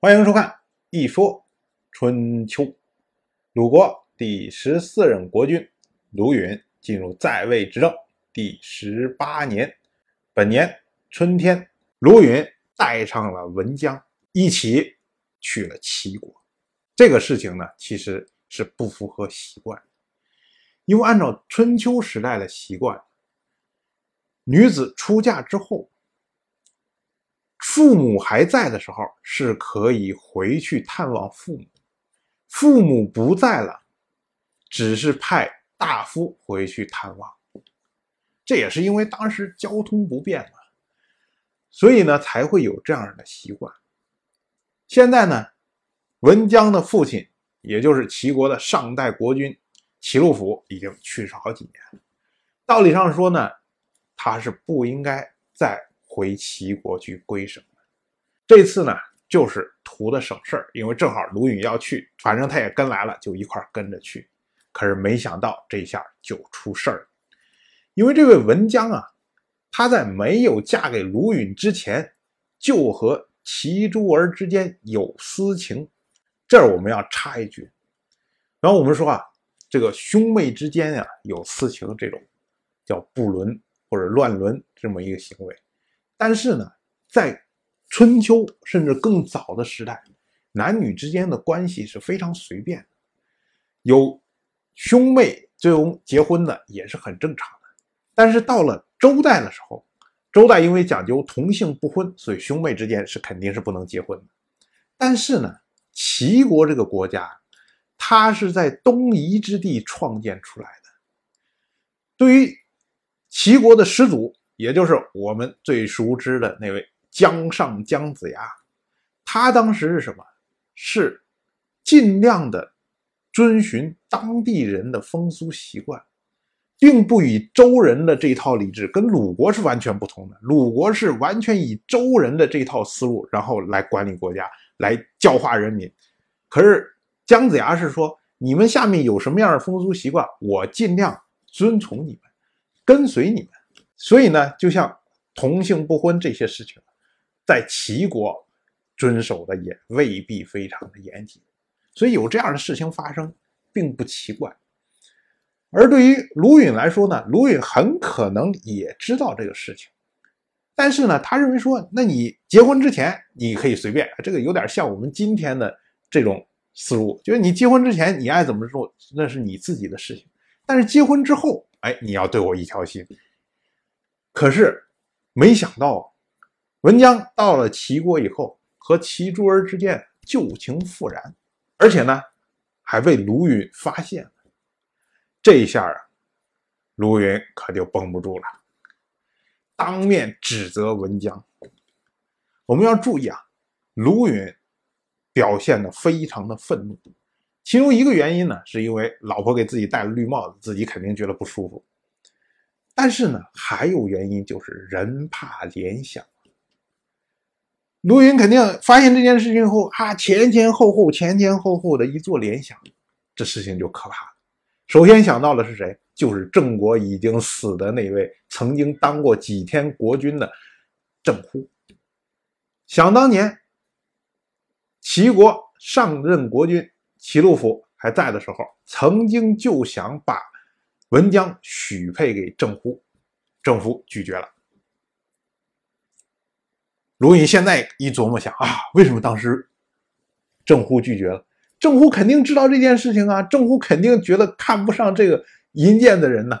欢迎收看《一说春秋》。鲁国第十四任国君鲁允进入在位执政第十八年，本年春天，鲁允带上了文姜一起去了齐国。这个事情呢，其实是不符合习惯，因为按照春秋时代的习惯，女子出嫁之后。父母还在的时候是可以回去探望父母，父母不在了，只是派大夫回去探望。这也是因为当时交通不便嘛，所以呢才会有这样的习惯。现在呢，文姜的父亲，也就是齐国的上代国君齐鲁府，已经去世好几年。道理上说呢，他是不应该再。回齐国去归省这次呢就是图的省事儿，因为正好卢允要去，反正他也跟来了，就一块跟着去。可是没想到这下就出事儿，因为这位文姜啊，她在没有嫁给卢允之前，就和齐诸儿之间有私情。这儿我们要插一句，然后我们说啊，这个兄妹之间呀有私情，这种叫不伦或者乱伦这么一个行为。但是呢，在春秋甚至更早的时代，男女之间的关系是非常随便的，有兄妹最终结婚的也是很正常的。但是到了周代的时候，周代因为讲究同姓不婚，所以兄妹之间是肯定是不能结婚的。但是呢，齐国这个国家，它是在东夷之地创建出来的，对于齐国的始祖。也就是我们最熟知的那位姜上姜子牙，他当时是什么？是尽量的遵循当地人的风俗习惯，并不以周人的这套礼制，跟鲁国是完全不同的。鲁国是完全以周人的这套思路，然后来管理国家，来教化人民。可是姜子牙是说，你们下面有什么样的风俗习惯，我尽量遵从你们，跟随你们。所以呢，就像同性不婚这些事情，在齐国遵守的也未必非常的严谨，所以有这样的事情发生并不奇怪。而对于卢允来说呢，卢允很可能也知道这个事情，但是呢，他认为说，那你结婚之前你可以随便，这个有点像我们今天的这种思路，就是你结婚之前你爱怎么做那是你自己的事情，但是结婚之后，哎，你要对我一条心。可是，没想到，文姜到了齐国以后，和齐诸儿之间旧情复燃，而且呢，还被卢允发现了。这一下啊，卢允可就绷不住了，当面指责文姜。我们要注意啊，卢允表现的非常的愤怒，其中一个原因呢，是因为老婆给自己戴了绿帽子，自己肯定觉得不舒服。但是呢，还有原因，就是人怕联想。卢云肯定发现这件事情后，啊，前前后后、前前后后的一做联想，这事情就可怕了。首先想到的是谁？就是郑国已经死的那位曾经当过几天国君的郑乎。想当年，齐国上任国君齐鲁府还在的时候，曾经就想把。文姜许配给郑乎，郑乎拒绝了。卢允现在一琢磨想啊，为什么当时郑乎拒绝了？郑乎肯定知道这件事情啊，郑乎肯定觉得看不上这个淫贱的人呢。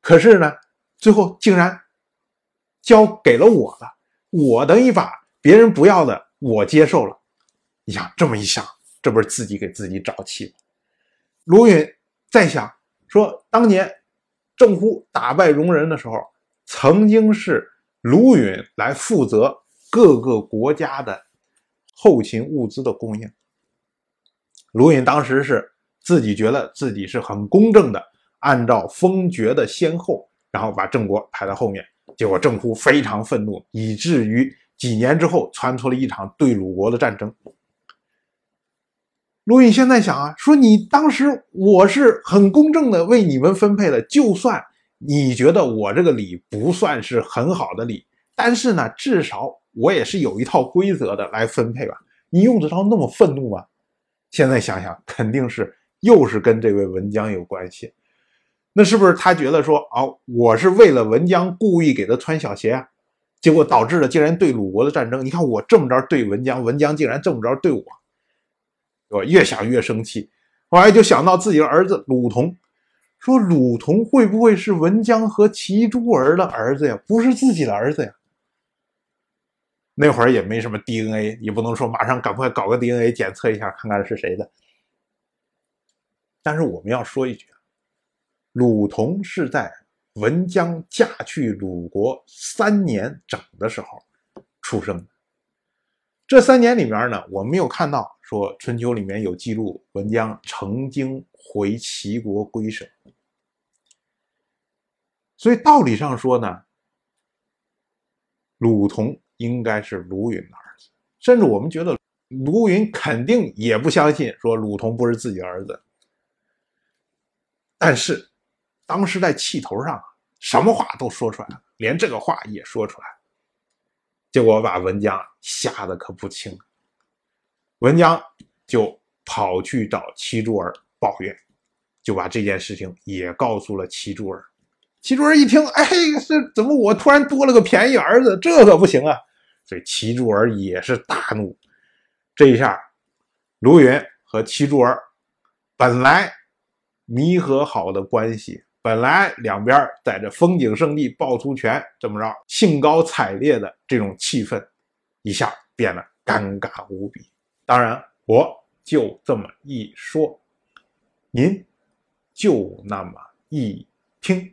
可是呢，最后竟然交给了我了，我等于把别人不要的我接受了。你想这么一想，这不是自己给自己找气吗？卢允在想。说当年郑乎打败戎人的时候，曾经是卢允来负责各个国家的后勤物资的供应。卢允当时是自己觉得自己是很公正的，按照封爵的先后，然后把郑国排在后面。结果郑乎非常愤怒，以至于几年之后传出了一场对鲁国的战争。鲁允现在想啊，说你当时我是很公正的为你们分配的，就算你觉得我这个礼不算是很好的礼，但是呢，至少我也是有一套规则的来分配吧。你用得着那么愤怒吗？现在想想，肯定是又是跟这位文姜有关系。那是不是他觉得说啊，我是为了文姜故意给他穿小鞋啊？结果导致了竟然对鲁国的战争。你看我这么着对文姜，文姜竟然这么着对我，我越想越生气。后来就想到自己的儿子鲁同，说鲁同会不会是文姜和齐诸儿的儿子呀？不是自己的儿子呀？那会儿也没什么 DNA，也不能说马上赶快搞个 DNA 检测一下，看看是谁的。但是我们要说一句，鲁同是在文姜嫁去鲁国三年整的时候出生的。这三年里面呢，我没有看到说春秋里面有记录文姜曾经回齐国归省，所以道理上说呢，鲁同。应该是卢云的儿子，甚至我们觉得卢云肯定也不相信说鲁同不是自己儿子。但是当时在气头上，什么话都说出来了，连这个话也说出来，结果把文姜吓得可不轻。文姜就跑去找齐珠儿抱怨，就把这件事情也告诉了齐珠儿。齐诸儿一听，哎，这怎么我突然多了个便宜儿子？这可不行啊！所以齐诸儿也是大怒，这一下，卢云和齐诸儿本来弥合好的关系，本来两边在这风景胜地抱出拳，这么着兴高采烈的这种气氛，一下变得尴尬无比。当然，我就这么一说，您就那么一听，